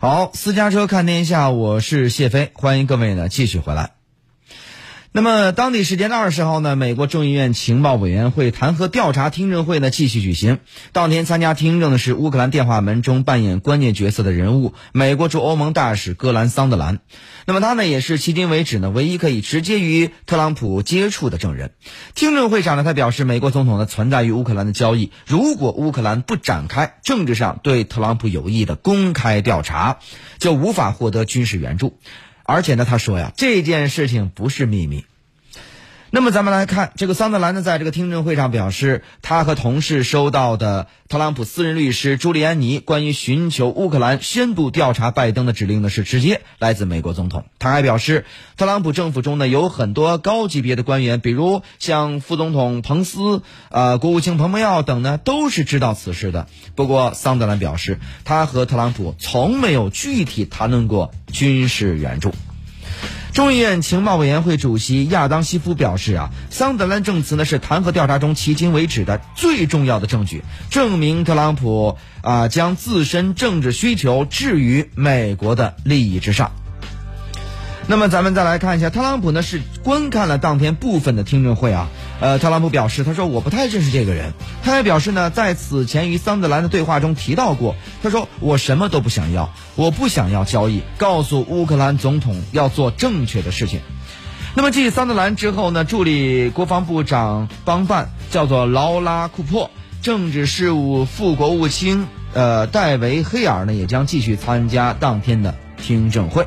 好，私家车看天下，我是谢飞，欢迎各位呢继续回来。那么，当地时间的二十号呢，美国众议院情报委员会弹劾调查听证会呢继续举行。当天参加听证的是乌克兰电话门中扮演关键角色的人物，美国驻欧盟大使戈兰桑德兰。那么他呢，也是迄今为止呢唯一可以直接与特朗普接触的证人。听证会上呢，他表示，美国总统呢存在于乌克兰的交易，如果乌克兰不展开政治上对特朗普有益的公开调查，就无法获得军事援助。而且呢，他说呀，这件事情不是秘密。那么咱们来看，这个桑德兰呢，在这个听证会上表示，他和同事收到的特朗普私人律师朱利安尼关于寻求乌克兰深度调查拜登的指令呢，是直接来自美国总统。他还表示，特朗普政府中呢有很多高级别的官员，比如像副总统彭斯、呃国务卿蓬佩奥等呢，都是知道此事的。不过，桑德兰表示，他和特朗普从没有具体谈论过军事援助。众议院情报委员会主席亚当西夫表示啊，桑德兰证词呢是弹劾调查中迄今为止的最重要的证据，证明特朗普啊将自身政治需求置于美国的利益之上。那么咱们再来看一下，特朗普呢是观看了当天部分的听证会啊。呃，特朗普表示，他说我不太认识这个人。他还表示呢，在此前与桑德兰的对话中提到过，他说我什么都不想要，我不想要交易，告诉乌克兰总统要做正确的事情。那么继桑德兰之后呢，助理国防部长帮办叫做劳拉库珀，政治事务副国务卿呃戴维黑尔呢也将继续参加当天的听证会。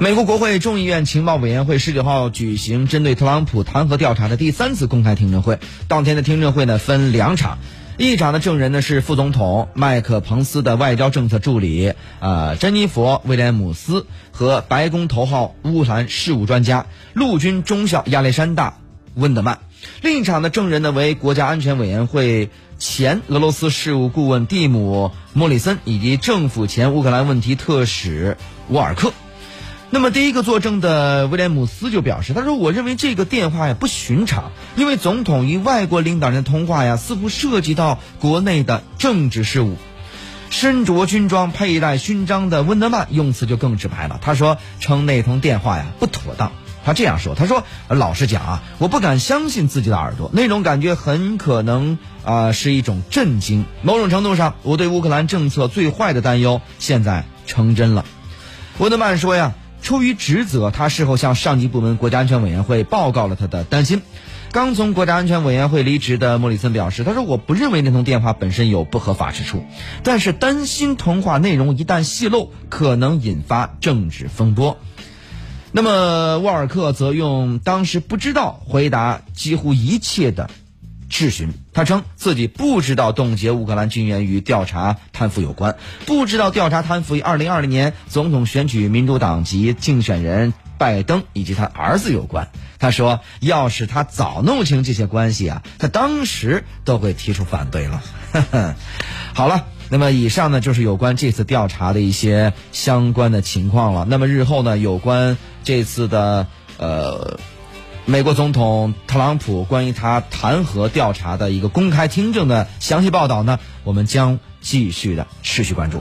美国国会众议院情报委员会十九号举行针对特朗普弹劾调查的第三次公开听证会。当天的听证会呢分两场，一场的证人呢是副总统麦克彭斯的外交政策助理啊珍妮佛威廉姆斯和白宫头号乌克兰事务专家陆军中校亚历山大温德曼。另一场的证人呢为国家安全委员会前俄罗斯事务顾问蒂姆莫里森以及政府前乌克兰问题特使沃尔克。那么，第一个作证的威廉姆斯就表示：“他说，我认为这个电话呀不寻常，因为总统与外国领导人通话呀，似乎涉及到国内的政治事务。”身着军装、佩戴勋章的温德曼用词就更直白了，他说：“称那通电话呀不妥当。”他这样说：“他说，老实讲啊，我不敢相信自己的耳朵，那种感觉很可能啊是一种震惊。某种程度上，我对乌克兰政策最坏的担忧现在成真了。”温德曼说：“呀。”出于职责，他事后向上级部门国家安全委员会报告了他的担心。刚从国家安全委员会离职的莫里森表示：“他说，我不认为那通电话本身有不合法之处，但是担心通话内容一旦泄露，可能引发政治风波。”那么沃尔克则用“当时不知道”回答几乎一切的。质询，他称自己不知道冻结乌克兰军援与调查贪腐有关，不知道调查贪腐与二零二零年总统选举民主党籍竞选人拜登以及他儿子有关。他说，要是他早弄清这些关系啊，他当时都会提出反对了。好了，那么以上呢就是有关这次调查的一些相关的情况了。那么日后呢，有关这次的呃。美国总统特朗普关于他弹劾调查的一个公开听证的详细报道呢，我们将继续的持续关注。